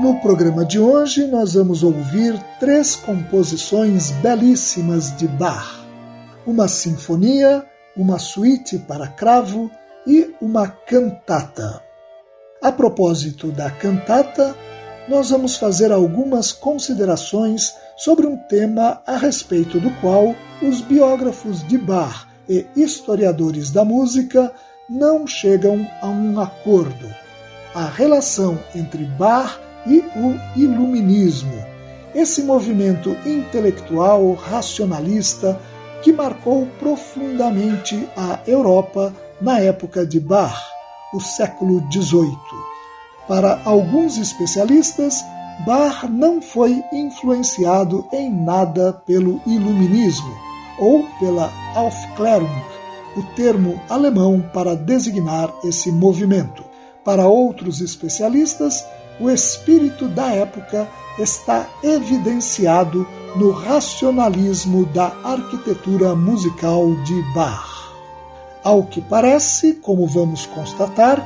No programa de hoje, nós vamos ouvir três composições belíssimas de Bach: uma sinfonia, uma suíte para cravo e uma cantata. A propósito da cantata, nós vamos fazer algumas considerações sobre um tema a respeito do qual os biógrafos de Bach e historiadores da música não chegam a um acordo: a relação entre Bach e o Iluminismo, esse movimento intelectual racionalista que marcou profundamente a Europa na época de Bach, o século XVIII. Para alguns especialistas, Bach não foi influenciado em nada pelo Iluminismo ou pela Aufklärung, o termo alemão para designar esse movimento. Para outros especialistas, o espírito da época está evidenciado no racionalismo da arquitetura musical de Bach. Ao que parece, como vamos constatar,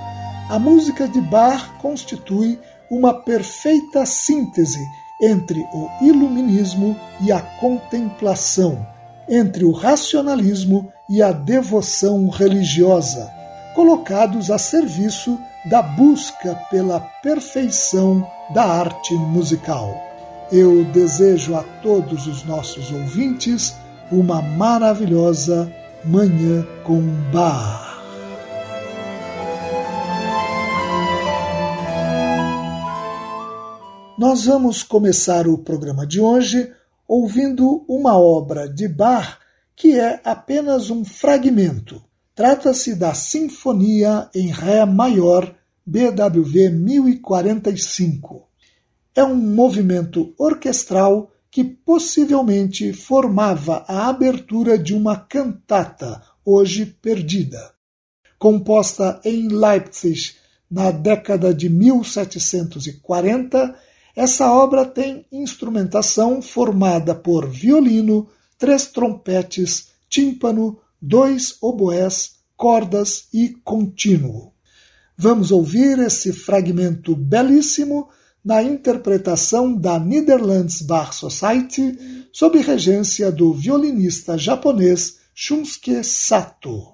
a música de Bach constitui uma perfeita síntese entre o iluminismo e a contemplação, entre o racionalismo e a devoção religiosa, colocados a serviço da busca pela perfeição da arte musical. Eu desejo a todos os nossos ouvintes uma maravilhosa Manhã com Bar. Nós vamos começar o programa de hoje ouvindo uma obra de Bach que é apenas um fragmento Trata-se da Sinfonia em Ré maior BWV 1045. É um movimento orquestral que possivelmente formava a abertura de uma cantata, hoje perdida. Composta em Leipzig na década de 1740, essa obra tem instrumentação formada por violino, três trompetes, tímpano, dois oboés, cordas e contínuo. Vamos ouvir esse fragmento belíssimo na interpretação da Netherlands Bar Society sob regência do violinista japonês Shunsuke Sato.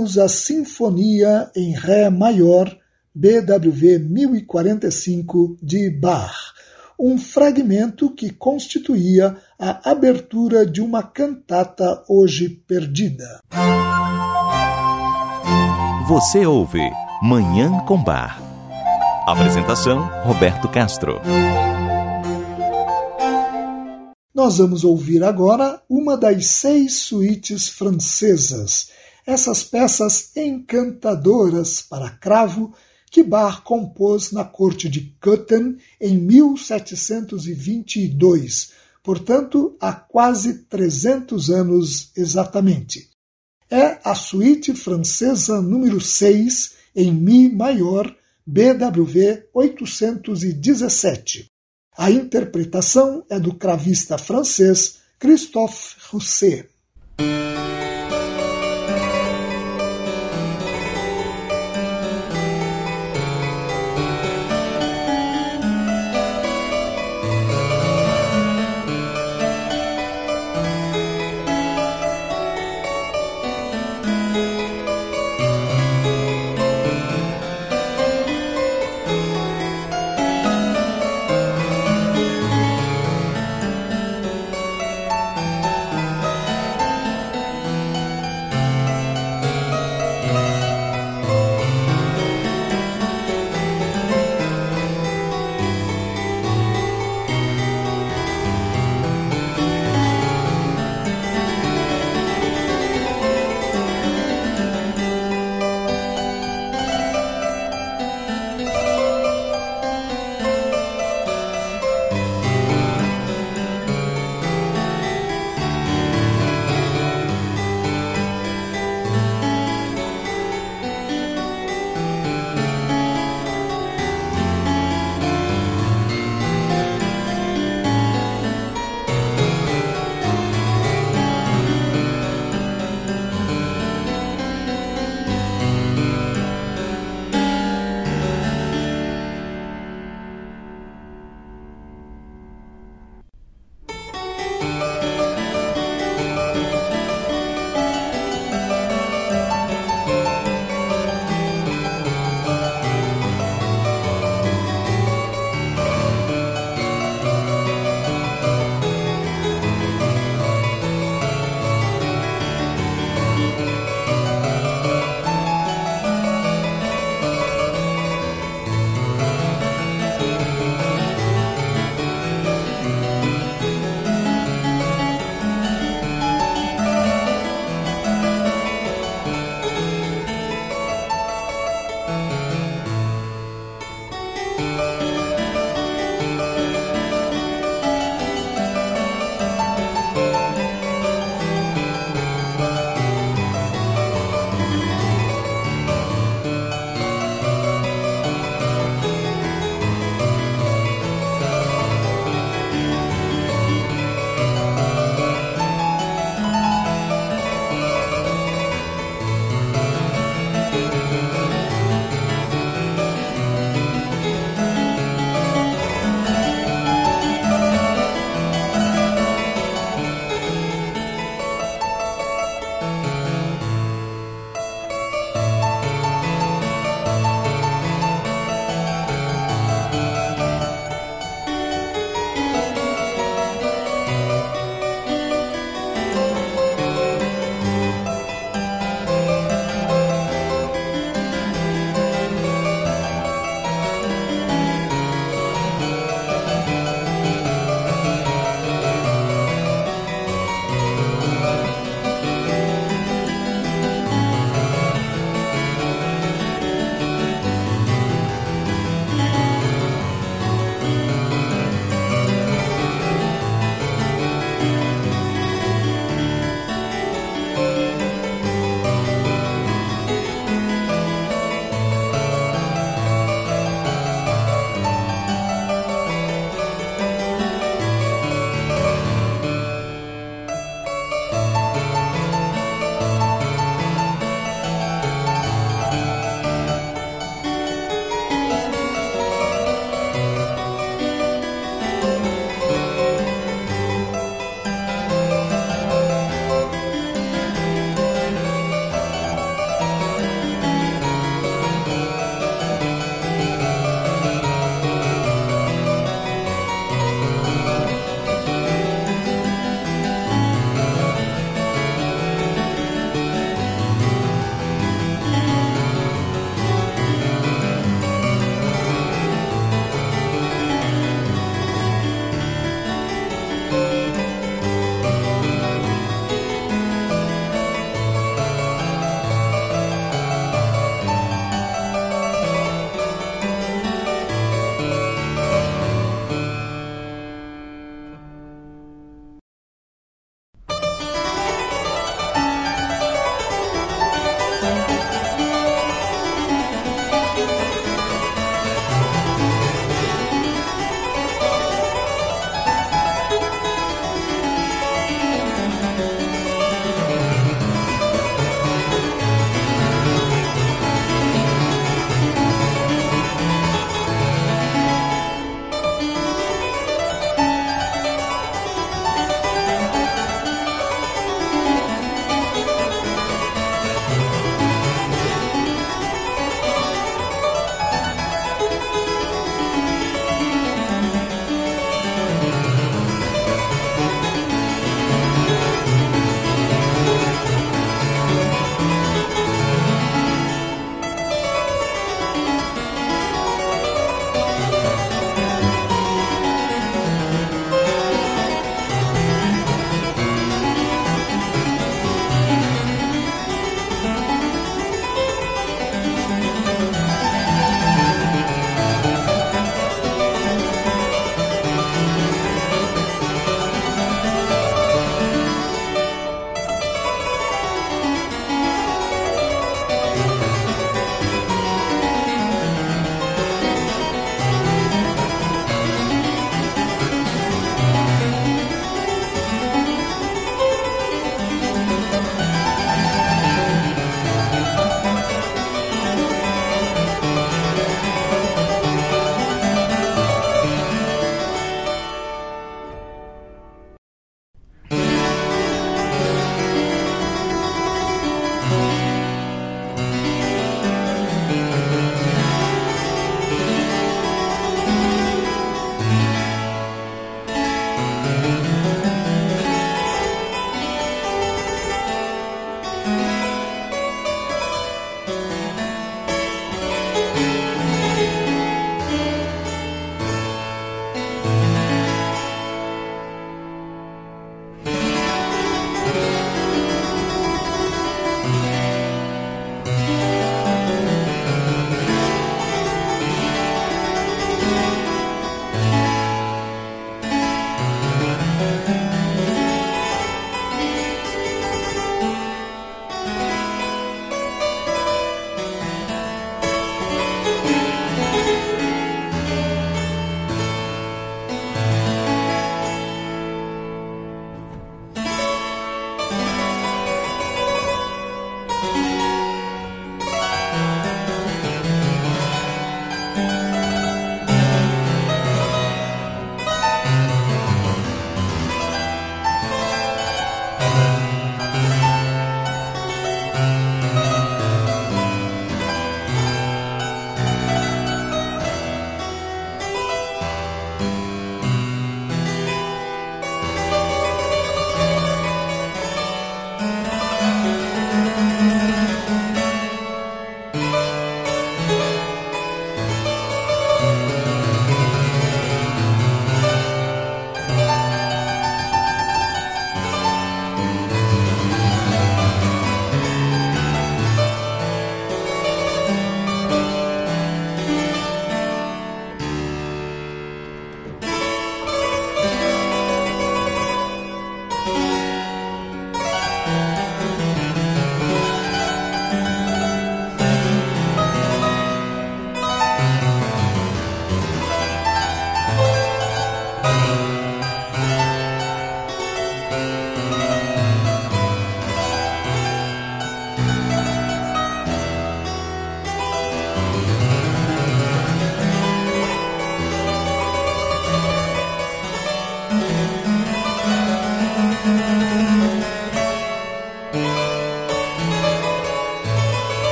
Ouvimos a Sinfonia em Ré maior, BWV 1045 de Bach, um fragmento que constituía a abertura de uma cantata hoje perdida. Você ouve Manhã com Bar. Apresentação Roberto Castro. Nós vamos ouvir agora uma das seis suítes francesas, essas peças encantadoras para cravo que Bach compôs na corte de Köthen em 1722, portanto, há quase 300 anos exatamente. É a suíte francesa número 6 em Mi maior, BWV 817. A interpretação é do cravista francês Christophe Rousset.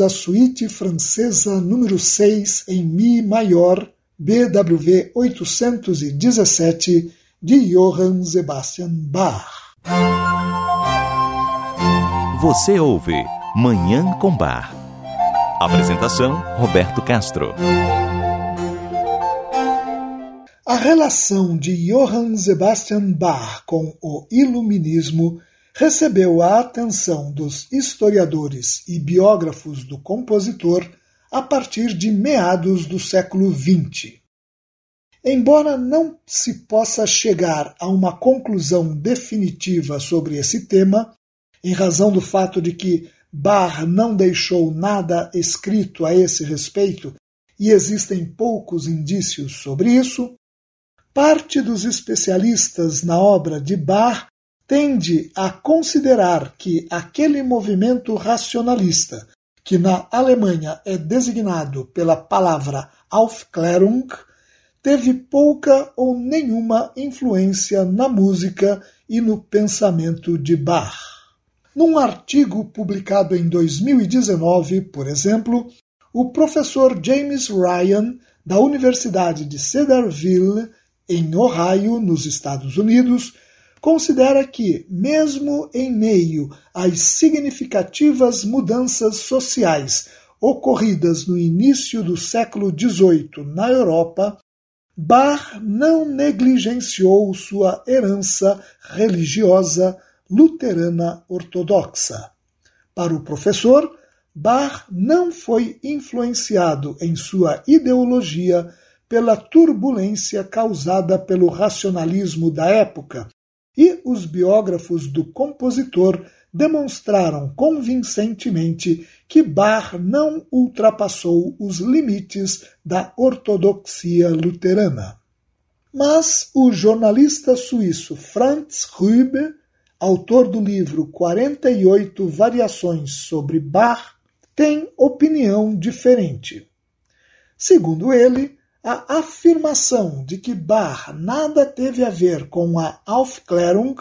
Ouvimos a suíte francesa número 6 em Mi maior, BWV 817, de Johann Sebastian Bach. Você ouve Manhã com Bar. Apresentação: Roberto Castro. A relação de Johann Sebastian Bach com o Iluminismo recebeu a atenção dos historiadores e biógrafos do compositor a partir de meados do século XX. Embora não se possa chegar a uma conclusão definitiva sobre esse tema, em razão do fato de que Bach não deixou nada escrito a esse respeito e existem poucos indícios sobre isso, parte dos especialistas na obra de Bach tende a considerar que aquele movimento racionalista, que na Alemanha é designado pela palavra Aufklärung, teve pouca ou nenhuma influência na música e no pensamento de Bach. Num artigo publicado em 2019, por exemplo, o professor James Ryan, da Universidade de Cedarville, em Ohio, nos Estados Unidos, considera que, mesmo em meio às significativas mudanças sociais ocorridas no início do século XVIII na Europa, Bach não negligenciou sua herança religiosa luterana ortodoxa. Para o professor, Bach não foi influenciado em sua ideologia pela turbulência causada pelo racionalismo da época, e os biógrafos do compositor demonstraram convincentemente que Bach não ultrapassou os limites da ortodoxia luterana. Mas o jornalista suíço Franz Rübe, autor do livro 48 Variações sobre Bach, tem opinião diferente. Segundo ele, a afirmação de que Bach nada teve a ver com a Aufklärung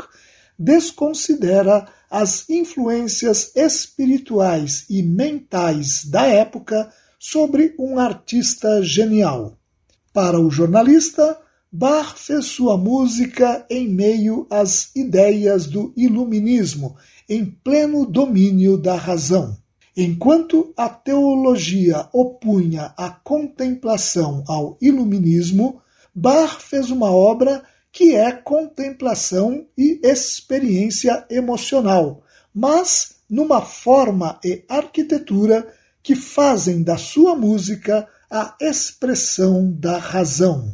desconsidera as influências espirituais e mentais da época sobre um artista genial. Para o jornalista, Bach fez sua música em meio às ideias do iluminismo, em pleno domínio da razão. Enquanto a teologia opunha a contemplação ao iluminismo, Bach fez uma obra que é contemplação e experiência emocional, mas numa forma e arquitetura que fazem da sua música a expressão da razão.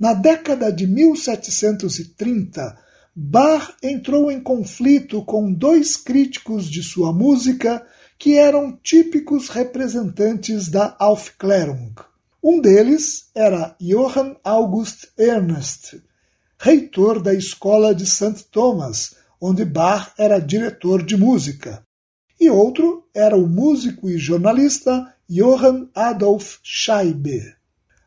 Na década de 1730, Bach entrou em conflito com dois críticos de sua música que eram típicos representantes da Aufklärung. Um deles era Johann August Ernst, reitor da escola de St. Thomas, onde Bach era diretor de música. E outro era o músico e jornalista Johann Adolf Scheibe.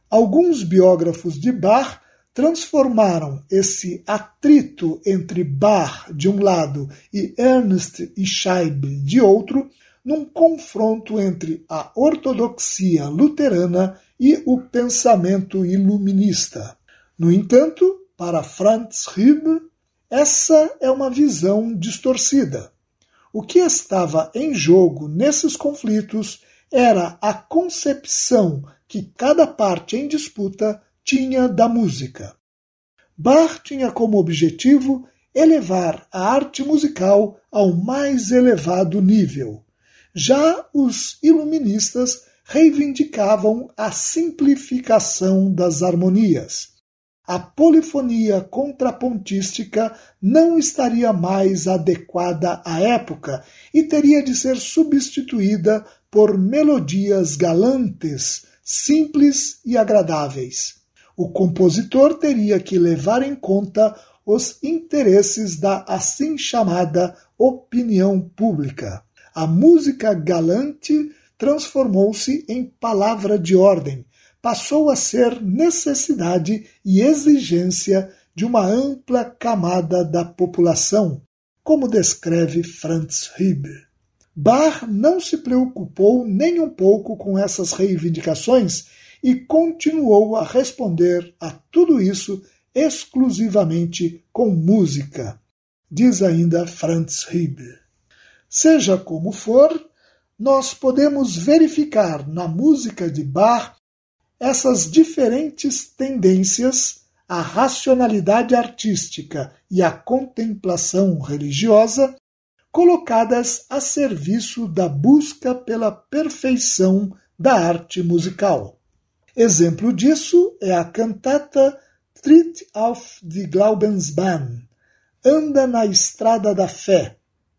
Alguns biógrafos de Bach transformaram esse atrito entre Bach de um lado e Ernst e Scheibe de outro num confronto entre a ortodoxia luterana e o pensamento iluminista. No entanto, para Franz Rübe, essa é uma visão distorcida. O que estava em jogo nesses conflitos era a concepção que cada parte em disputa tinha da música. Bach tinha como objetivo elevar a arte musical ao mais elevado nível, já os iluministas reivindicavam a simplificação das harmonias. A polifonia contrapontística não estaria mais adequada à época e teria de ser substituída por melodias galantes, simples e agradáveis. O compositor teria que levar em conta os interesses da assim chamada opinião pública a música galante transformou-se em palavra de ordem, passou a ser necessidade e exigência de uma ampla camada da população, como descreve Franz Hübbe. Bach não se preocupou nem um pouco com essas reivindicações e continuou a responder a tudo isso exclusivamente com música. Diz ainda Franz Hübbe. Seja como for, nós podemos verificar na música de Bach essas diferentes tendências à racionalidade artística e à contemplação religiosa colocadas a serviço da busca pela perfeição da arte musical. Exemplo disso é a cantata Tritt auf die Glaubensbahn, Anda na Estrada da Fé,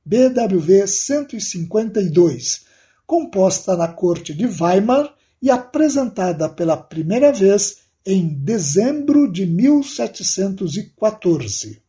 BWV 152, composta na corte de Weimar e apresentada pela primeira vez em dezembro de 1714.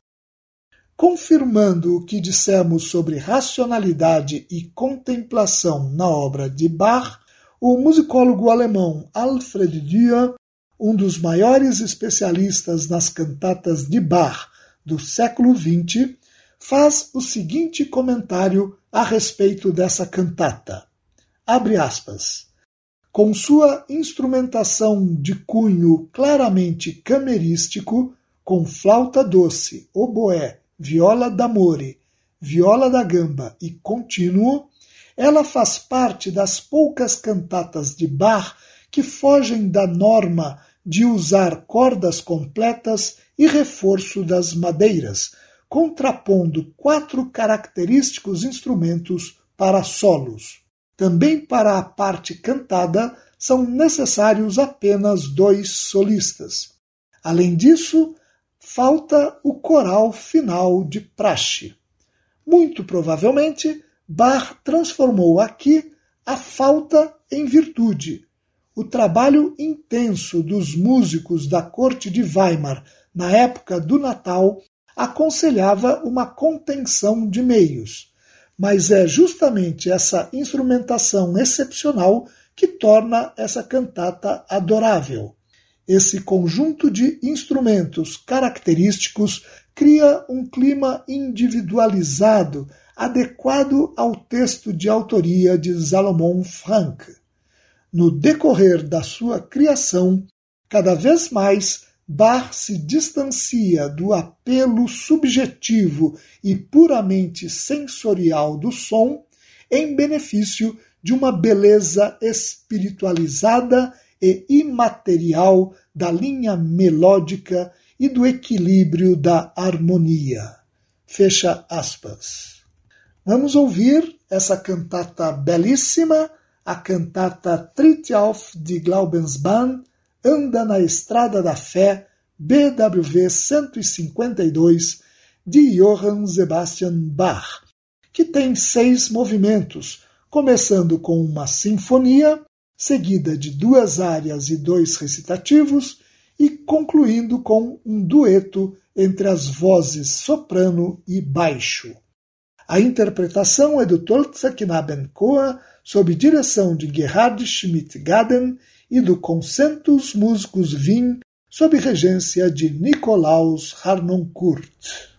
Confirmando o que dissemos sobre racionalidade e contemplação na obra de Bach, o musicólogo alemão Alfred Dürer, um dos maiores especialistas nas cantatas de Bach do século XX, faz o seguinte comentário a respeito dessa cantata. Abre aspas. Com sua instrumentação de cunho claramente camerístico, com flauta doce, oboé, viola d'amore, viola da gamba e contínuo, ela faz parte das poucas cantatas de Bach que fogem da norma de usar cordas completas e reforço das madeiras, contrapondo quatro característicos instrumentos para solos. Também para a parte cantada são necessários apenas dois solistas. Além disso, falta o coral final de praxe. Muito provavelmente, Bach transformou aqui a falta em virtude. O trabalho intenso dos músicos da corte de Weimar na época do Natal aconselhava uma contenção de meios mas é justamente essa instrumentação excepcional que torna essa cantata adorável. Esse conjunto de instrumentos característicos cria um clima individualizado, adequado ao texto de autoria de Salomon Frank. No decorrer da sua criação, cada vez mais Bach se distancia do apelo subjetivo e puramente sensorial do som em benefício de uma beleza espiritualizada e imaterial da linha melódica e do equilíbrio da harmonia. Fecha aspas. Vamos ouvir essa cantata belíssima, a cantata Tritt auf die Glaubensbahn, Anda na Estrada da Fé, BWV 152, de Johann Sebastian Bach, que tem seis movimentos, começando com uma sinfonia, seguida de duas áreas e dois recitativos, e concluindo com um dueto entre as vozes soprano e baixo. A interpretação é do Tolza Knabenchor, sob direção de Gerhard Schmidt-Gaden e do Concentus Musicus Wien, sob regência de Nicolaus Harnoncourt.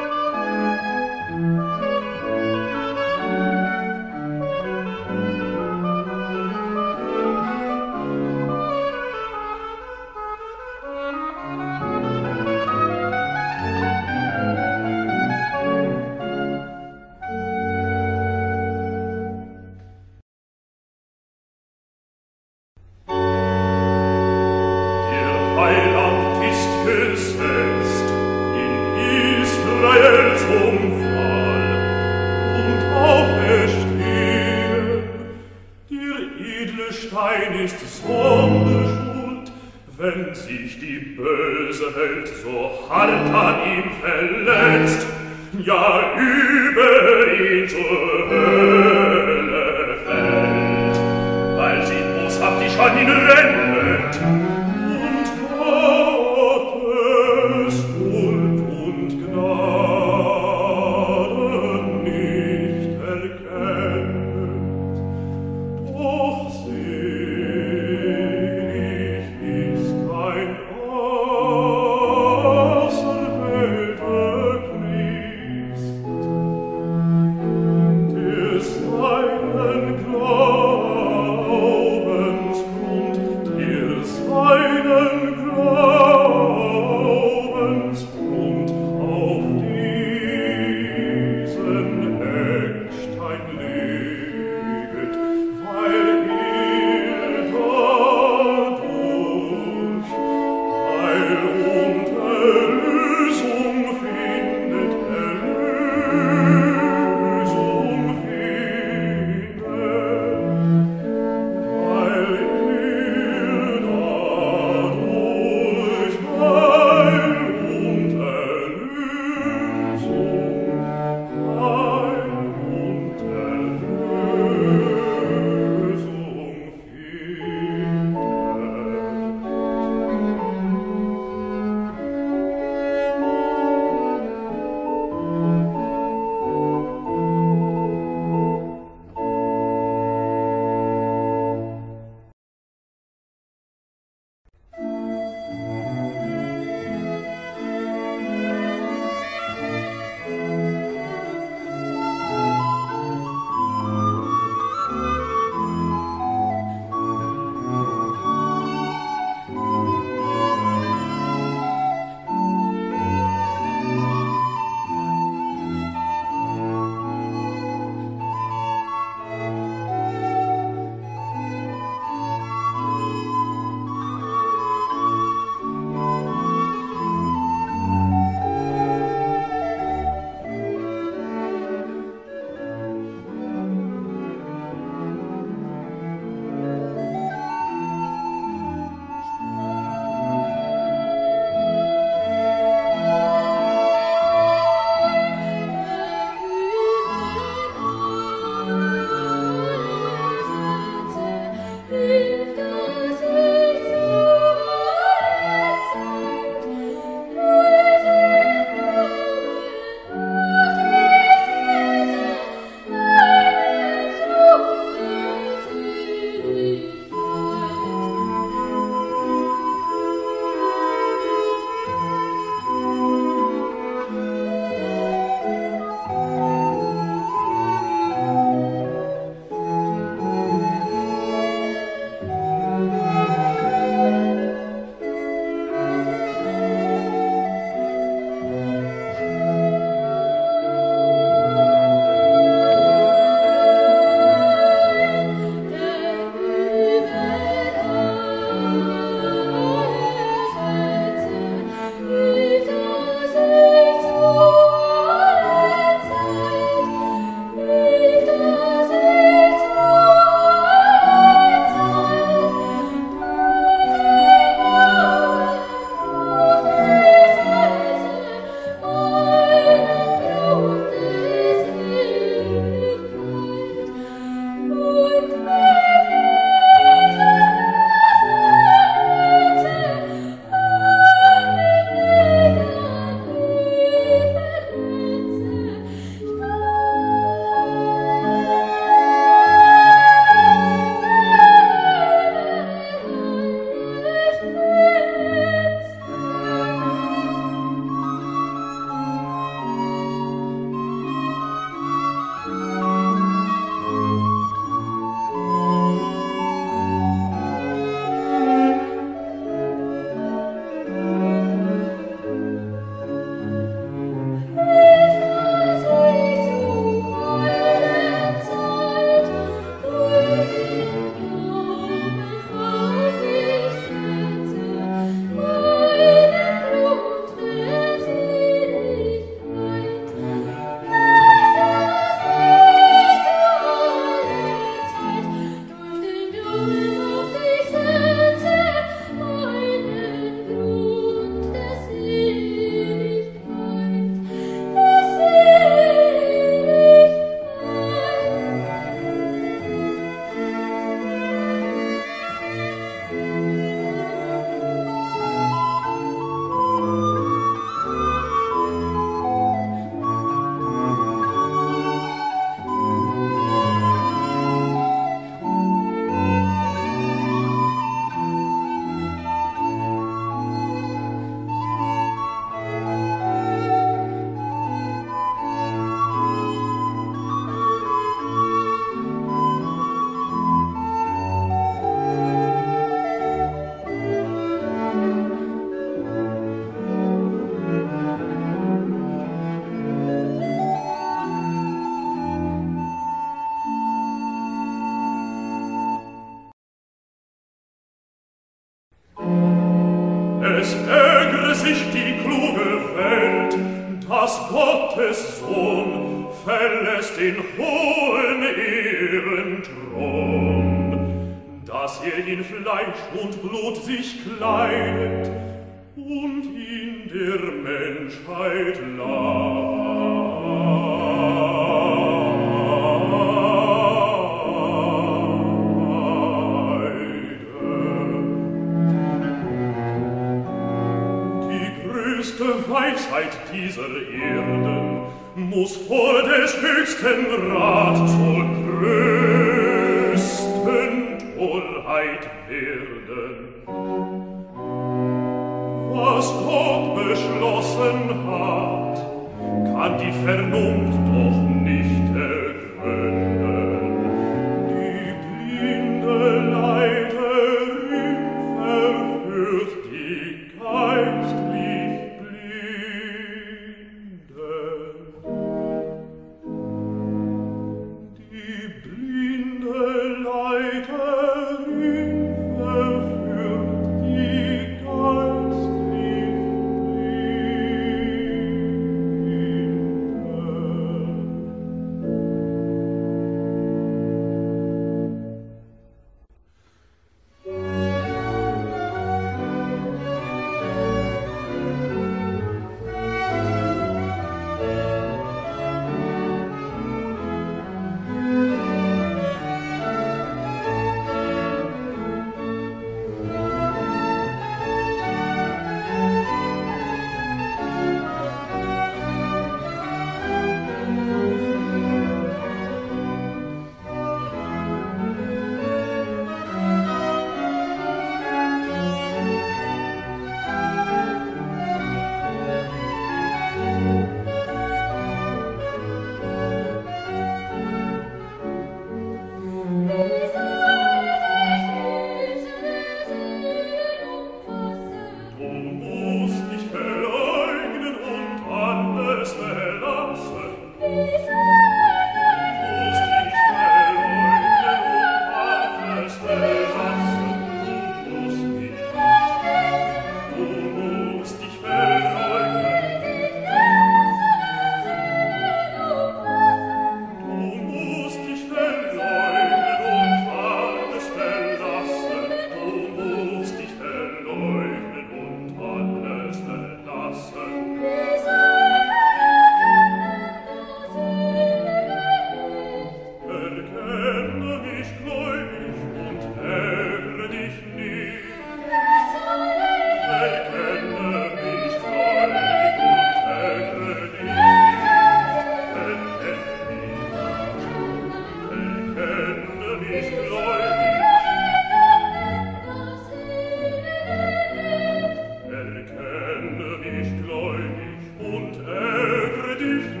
dich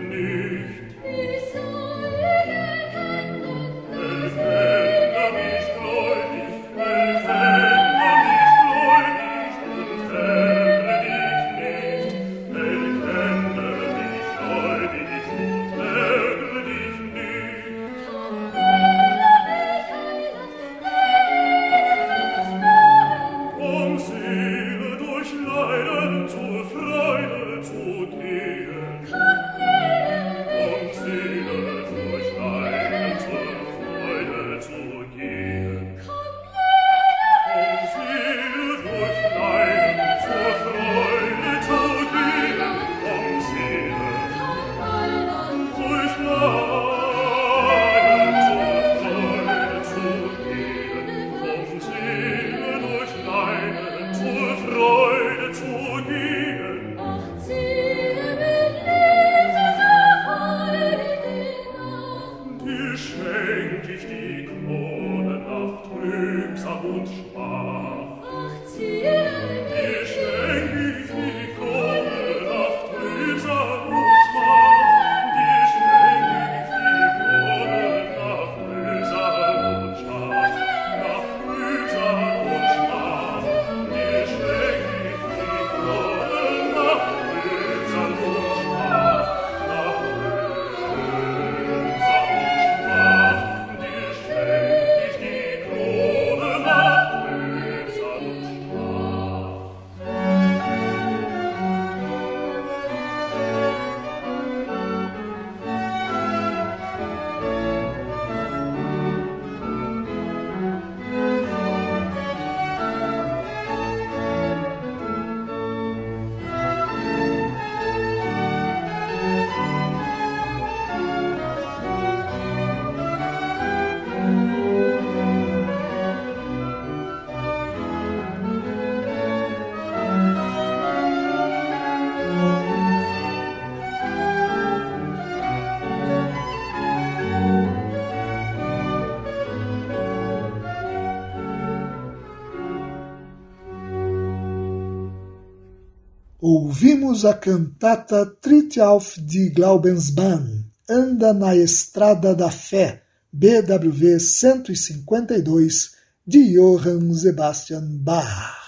ouvimos a cantata Tritt auf die Glaubensbahn, Anda na Estrada da Fé, BWV 152, de Johann Sebastian Bach.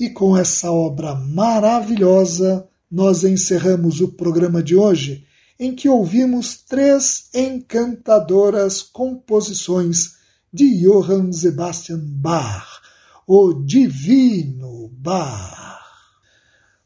E com essa obra maravilhosa, nós encerramos o programa de hoje, em que ouvimos três encantadoras composições de Johann Sebastian Bach, o Divino Bach.